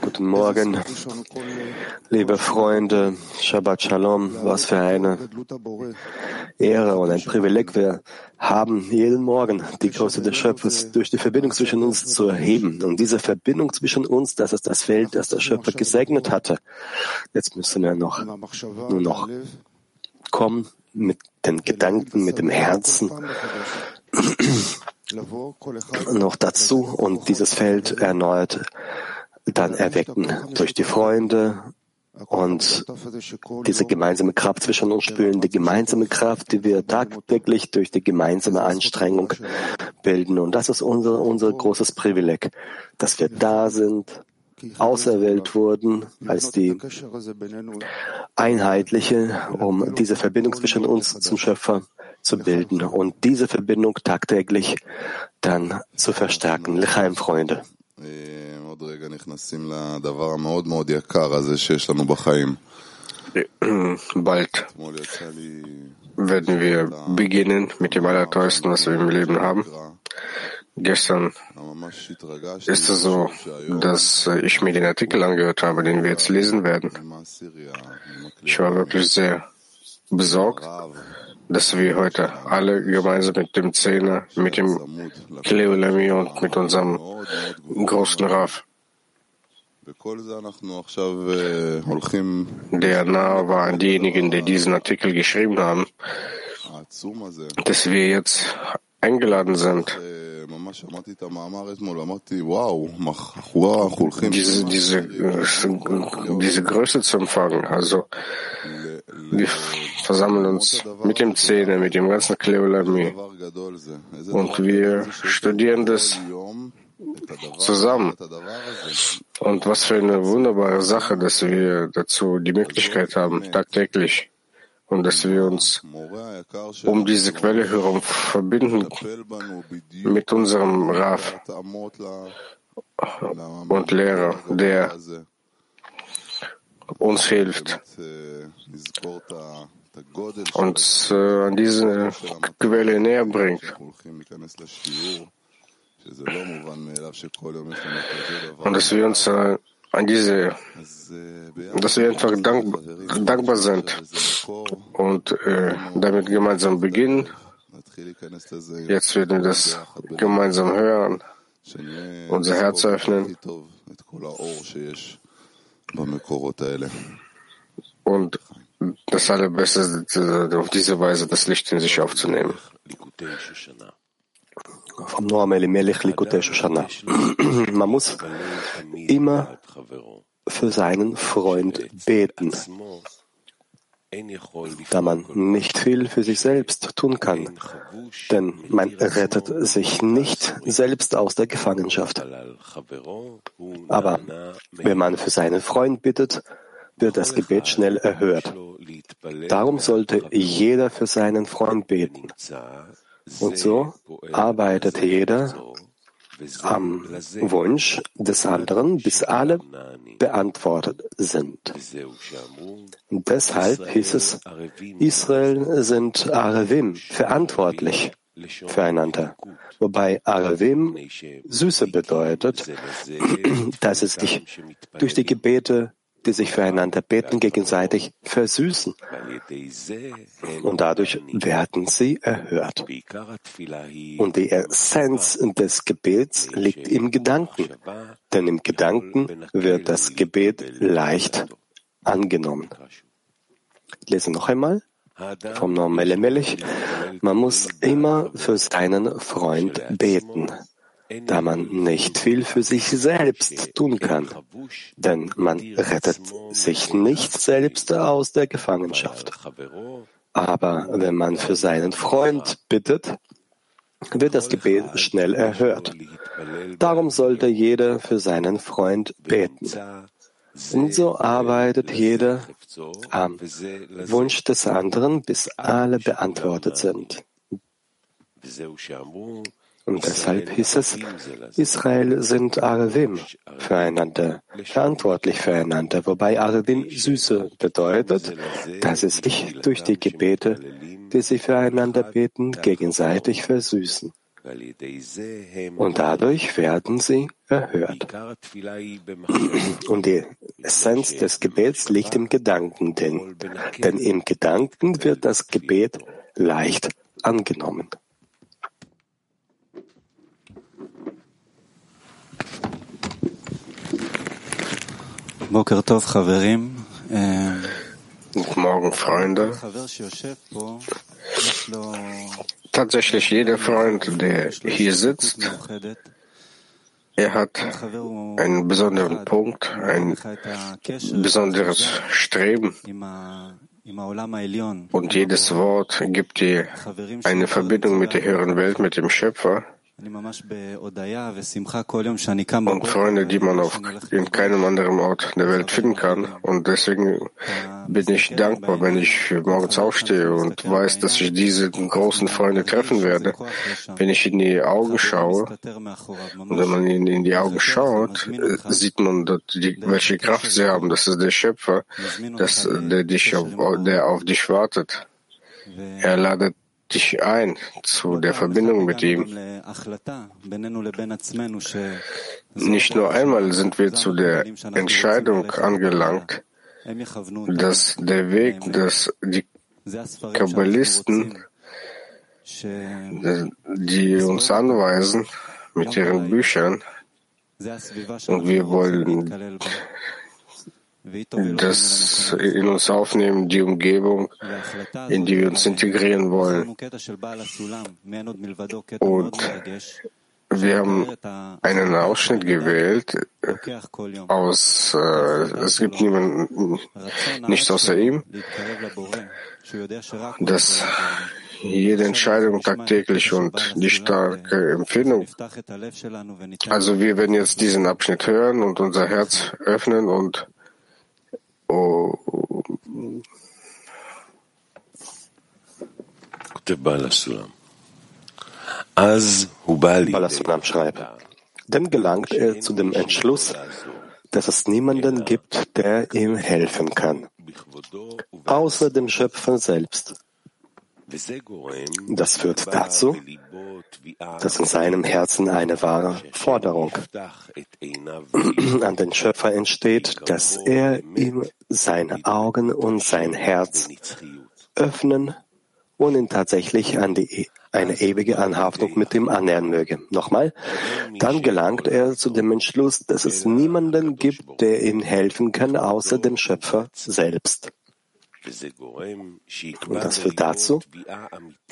Guten Morgen, liebe Freunde, Shabbat Shalom, was für eine Ehre und ein Privileg wir haben, jeden Morgen die Größe des Schöpfers durch die Verbindung zwischen uns zu erheben. Und diese Verbindung zwischen uns, das ist das Feld, das der Schöpfer gesegnet hatte. Jetzt müssen wir noch, nur noch kommen mit den Gedanken, mit dem Herzen noch dazu und dieses Feld erneut dann erwecken durch die Freunde und diese gemeinsame Kraft zwischen uns spüren, die gemeinsame Kraft, die wir tagtäglich durch die gemeinsame Anstrengung bilden. Und das ist unser, unser großes Privileg, dass wir da sind, auserwählt wurden als die einheitliche, um diese Verbindung zwischen uns zum Schöpfer zu bilden und diese Verbindung tagtäglich dann zu verstärken. Lechaim, Freunde. Bald werden wir beginnen mit dem Allerteuersten, was wir im Leben haben. Gestern ist es so, dass ich mir den Artikel angehört habe, den wir jetzt lesen werden. Ich war wirklich sehr besorgt, dass wir heute alle gemeinsam mit dem Zehner, mit dem Kleolemi und mit unserem großen Raf, der nahe war an diejenigen, die diesen Artikel geschrieben haben, dass wir jetzt eingeladen sind, diese, diese, diese Größe zu empfangen. Also wir versammeln uns mit dem Zähne, mit dem ganzen Kleolami und wir studieren das zusammen. Und was für eine wunderbare Sache, dass wir dazu die Möglichkeit haben, tagtäglich und dass wir uns um diese Quelle herum verbinden mit unserem Raf und Lehrer, der uns hilft, uns äh, an diese Quelle näher bringt. Und dass wir uns äh, an diese, dass wir einfach dankbar, dankbar sind und äh, damit gemeinsam beginnen. Jetzt werden wir das gemeinsam hören, unser Herz öffnen und das Allerbeste ist, auf diese Weise das Licht in sich aufzunehmen. Vom Noam Elimelech Likutei Shoshana. Man muss immer für seinen Freund beten, da man nicht viel für sich selbst tun kann, denn man rettet sich nicht selbst aus der Gefangenschaft. Aber wenn man für seinen Freund bittet, wird das Gebet schnell erhört. Darum sollte jeder für seinen Freund beten. Und so arbeitet jeder am Wunsch des anderen, bis alle beantwortet sind. Deshalb hieß es, Israel sind Arevim, verantwortlich füreinander. Wobei Arevim Süße bedeutet, dass es sich durch die Gebete die sich füreinander beten, gegenseitig versüßen. Und dadurch werden sie erhört. Und die Essenz des Gebets liegt im Gedanken, denn im Gedanken wird das Gebet leicht angenommen. Ich lese noch einmal vom Normelle Melech. Man muss immer für seinen Freund beten da man nicht viel für sich selbst tun kann, denn man rettet sich nicht selbst aus der Gefangenschaft. Aber wenn man für seinen Freund bittet, wird das Gebet schnell erhört. Darum sollte jeder für seinen Freund beten. Und so arbeitet jeder am Wunsch des anderen, bis alle beantwortet sind. Und deshalb hieß es, Israel sind Arevim füreinander, verantwortlich füreinander, wobei Arevim Süße bedeutet, dass sie sich durch die Gebete, die sie füreinander beten, gegenseitig versüßen. Und dadurch werden sie erhört. Und die Essenz des Gebets liegt im Gedanken, denn, denn im Gedanken wird das Gebet leicht angenommen. Guten Morgen, Freunde. Tatsächlich jeder Freund, der hier sitzt, er hat einen besonderen Punkt, ein besonderes Streben. Und jedes Wort gibt dir eine Verbindung mit der höheren Welt, mit dem Schöpfer. Und Freunde, die man auf, in keinem anderen Ort der Welt finden kann. Und deswegen bin ich dankbar, wenn ich morgens aufstehe und weiß, dass ich diese großen Freunde treffen werde. Wenn ich in die Augen schaue, und wenn man ihnen in die Augen schaut, sieht man dort, die, welche Kraft sie haben. Das ist der Schöpfer, das, der, dich auf, der auf dich wartet. Er ladet dich ein zu der Verbindung mit ihm. Nicht nur einmal sind wir zu der Entscheidung angelangt, dass der Weg, dass die Kabbalisten, die uns anweisen mit ihren Büchern, und wir wollen das in uns aufnehmen, die Umgebung, in die wir uns integrieren wollen. Und wir haben einen Ausschnitt gewählt aus, äh, es gibt niemanden, nichts außer ihm, dass jede Entscheidung tagtäglich und die starke Empfindung. Also wir werden jetzt diesen Abschnitt hören und unser Herz öffnen und Balasulam schreibt, dann. Gelangt er zu dem Entschluss, dass es niemanden gibt, der ihm helfen kann, außer dem Schöpfer selbst. Das führt dazu, dass in seinem Herzen eine wahre Forderung an den Schöpfer entsteht, dass er ihm seine Augen und sein Herz öffnen und ihn tatsächlich an die, eine ewige Anhaftung mit ihm annähern möge. Nochmal, dann gelangt er zu dem Entschluss, dass es niemanden gibt, der ihm helfen kann, außer dem Schöpfer selbst. Und das führt dazu,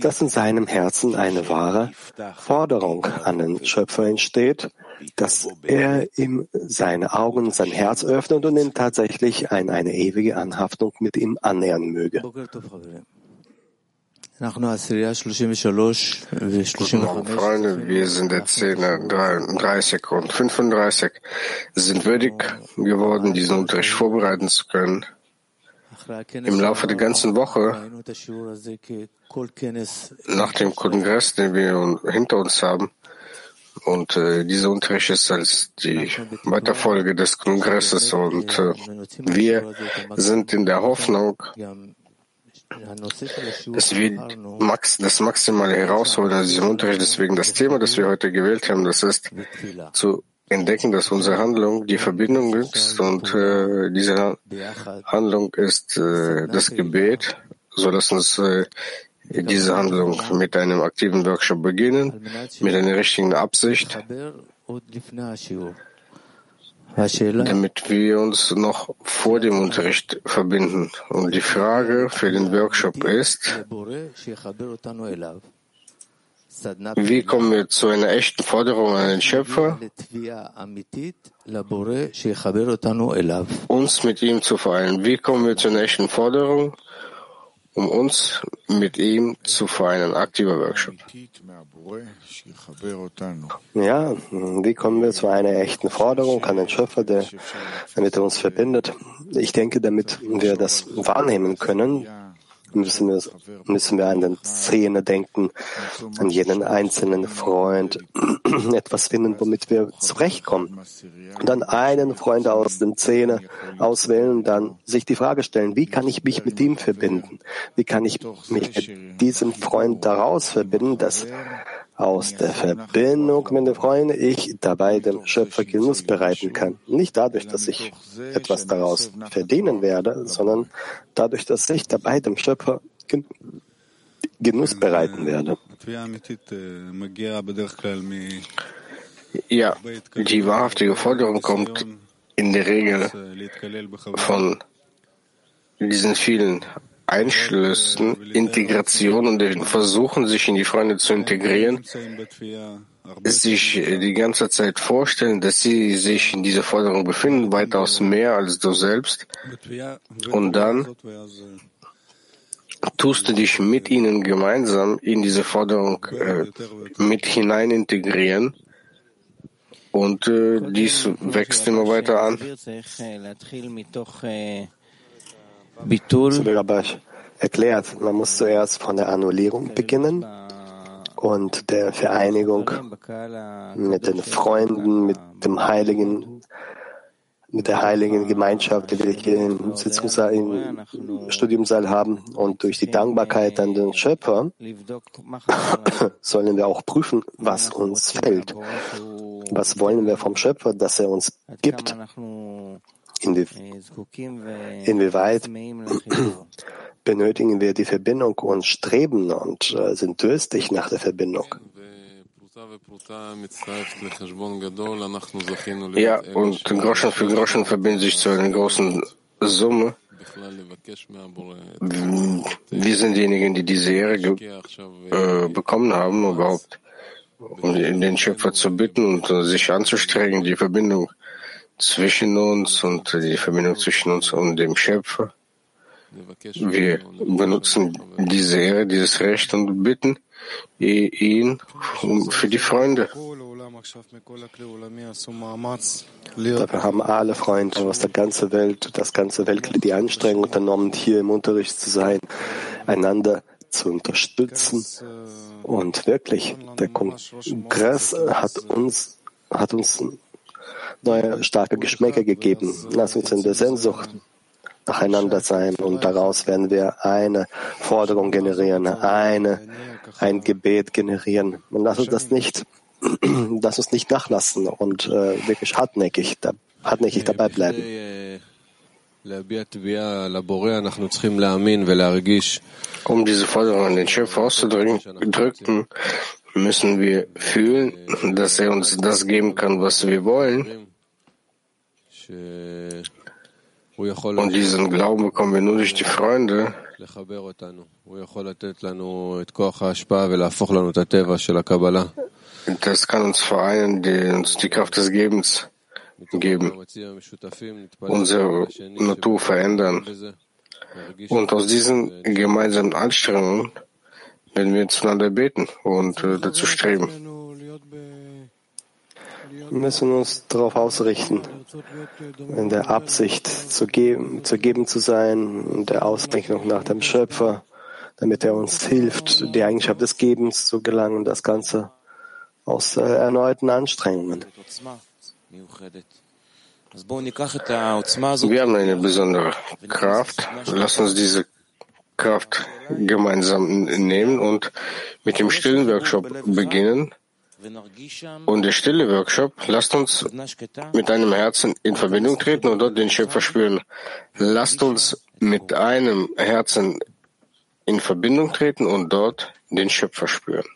dass in seinem Herzen eine wahre Forderung an den Schöpfer entsteht, dass er ihm seine Augen, sein Herz öffnet und ihn tatsächlich an eine ewige Anhaftung mit ihm annähern möge. Guten Morgen, Freunde. Wir sind der 10, 30 und 35 sind würdig geworden, diesen Unterricht vorbereiten zu können. Im Laufe der ganzen Woche, nach dem Kongress, den wir hinter uns haben, und äh, dieser Unterricht ist als die Weiterfolge des Kongresses und äh, wir sind in der Hoffnung, dass wir Max, das Maximale herausholen aus diesem Unterricht. Deswegen das Thema, das wir heute gewählt haben, das ist zu entdecken, dass unsere Handlung die Verbindung ist und äh, diese Handlung ist äh, das Gebet. So lass uns äh, diese Handlung mit einem aktiven Workshop beginnen, mit einer richtigen Absicht, damit wir uns noch vor dem Unterricht verbinden. Und die Frage für den Workshop ist, wie kommen wir zu einer echten Forderung an den Schöpfer, uns mit ihm zu vereinen? Wie kommen wir zu einer echten Forderung, um uns mit ihm zu vereinen? Aktiver Workshop. Ja, wie kommen wir zu einer echten Forderung an den Schöpfer, der, er uns verbindet? Ich denke, damit wir das wahrnehmen können, müssen wir, müssen wir an den Zähne denken, an jeden einzelnen Freund, etwas finden, womit wir zurechtkommen. Und dann einen Freund aus den Zähne auswählen, dann sich die Frage stellen, wie kann ich mich mit ihm verbinden? Wie kann ich mich mit diesem Freund daraus verbinden, dass aus der Verbindung mit den Freunden ich dabei dem Schöpfer Genuss bereiten kann. Nicht dadurch, dass ich etwas daraus verdienen werde, sondern dadurch, dass ich dabei dem Schöpfer Genuss bereiten werde. Ja, die wahrhaftige Forderung kommt in der Regel von diesen vielen Einschlüssen, Integration und Versuchen, sich in die Freunde zu integrieren, sich die ganze Zeit vorstellen, dass sie sich in dieser Forderung befinden, weitaus mehr als du selbst. Und dann tust du dich mit ihnen gemeinsam in diese Forderung äh, mit hinein integrieren. Und äh, dies wächst immer weiter an. Rabash erklärt, man muss zuerst von der Annullierung beginnen und der Vereinigung mit den Freunden, mit dem Heiligen, mit der heiligen Gemeinschaft, die wir hier im Sitzungssaal, im Studiumsaal haben und durch die Dankbarkeit an den Schöpfer sollen wir auch prüfen, was uns fällt. Was wollen wir vom Schöpfer, dass er uns gibt? Inwieweit benötigen wir die Verbindung und streben und äh, sind durstig nach der Verbindung? Ja, und Groschen für Groschen verbinden sich zu einer großen Summe. Wir sind diejenigen, die diese Ehre äh, bekommen haben, überhaupt um den Schöpfer zu bitten und uh, sich anzustrengen, die Verbindung zwischen uns und die Verbindung zwischen uns und dem Schöpfer. Wir benutzen diese Ehre, dieses Recht und bitten ihn für die Freunde. Dafür haben alle Freunde aus der ganzen Welt, das ganze Weltkrieg die Anstrengung unternommen, hier im Unterricht zu sein, einander zu unterstützen. Und wirklich, der Kongress hat uns, hat uns neue starke Geschmäcker gegeben. Lass uns in der Sehnsucht nacheinander sein und daraus werden wir eine Forderung generieren, eine, ein Gebet generieren. Und lass uns das nicht, lass uns nicht nachlassen und äh, wirklich hartnäckig, da, hartnäckig dabei bleiben. Um diese Forderung an den Schöpfer auszudrücken, müssen wir fühlen, dass er uns das geben kann, was wir wollen. Und diesen Glauben bekommen wir nur durch die Freunde. Das kann uns vereinen, die uns die Kraft des Gebens geben, unsere Natur verändern. Und aus diesen gemeinsamen Anstrengungen werden wir zueinander beten und äh, dazu streben. Wir müssen uns darauf ausrichten, in der Absicht zu geben, zu geben zu sein, in der Ausrichtung nach dem Schöpfer, damit er uns hilft, die Eigenschaft des Gebens zu gelangen, das Ganze aus äh, erneuten Anstrengungen. Wir haben eine besondere Kraft. Lass uns diese Kraft gemeinsam nehmen und mit dem stillen Workshop beginnen. Und der stille Workshop, lasst uns mit einem Herzen in Verbindung treten und dort den Schöpfer spüren. Lasst uns mit einem Herzen in Verbindung treten und dort den Schöpfer spüren.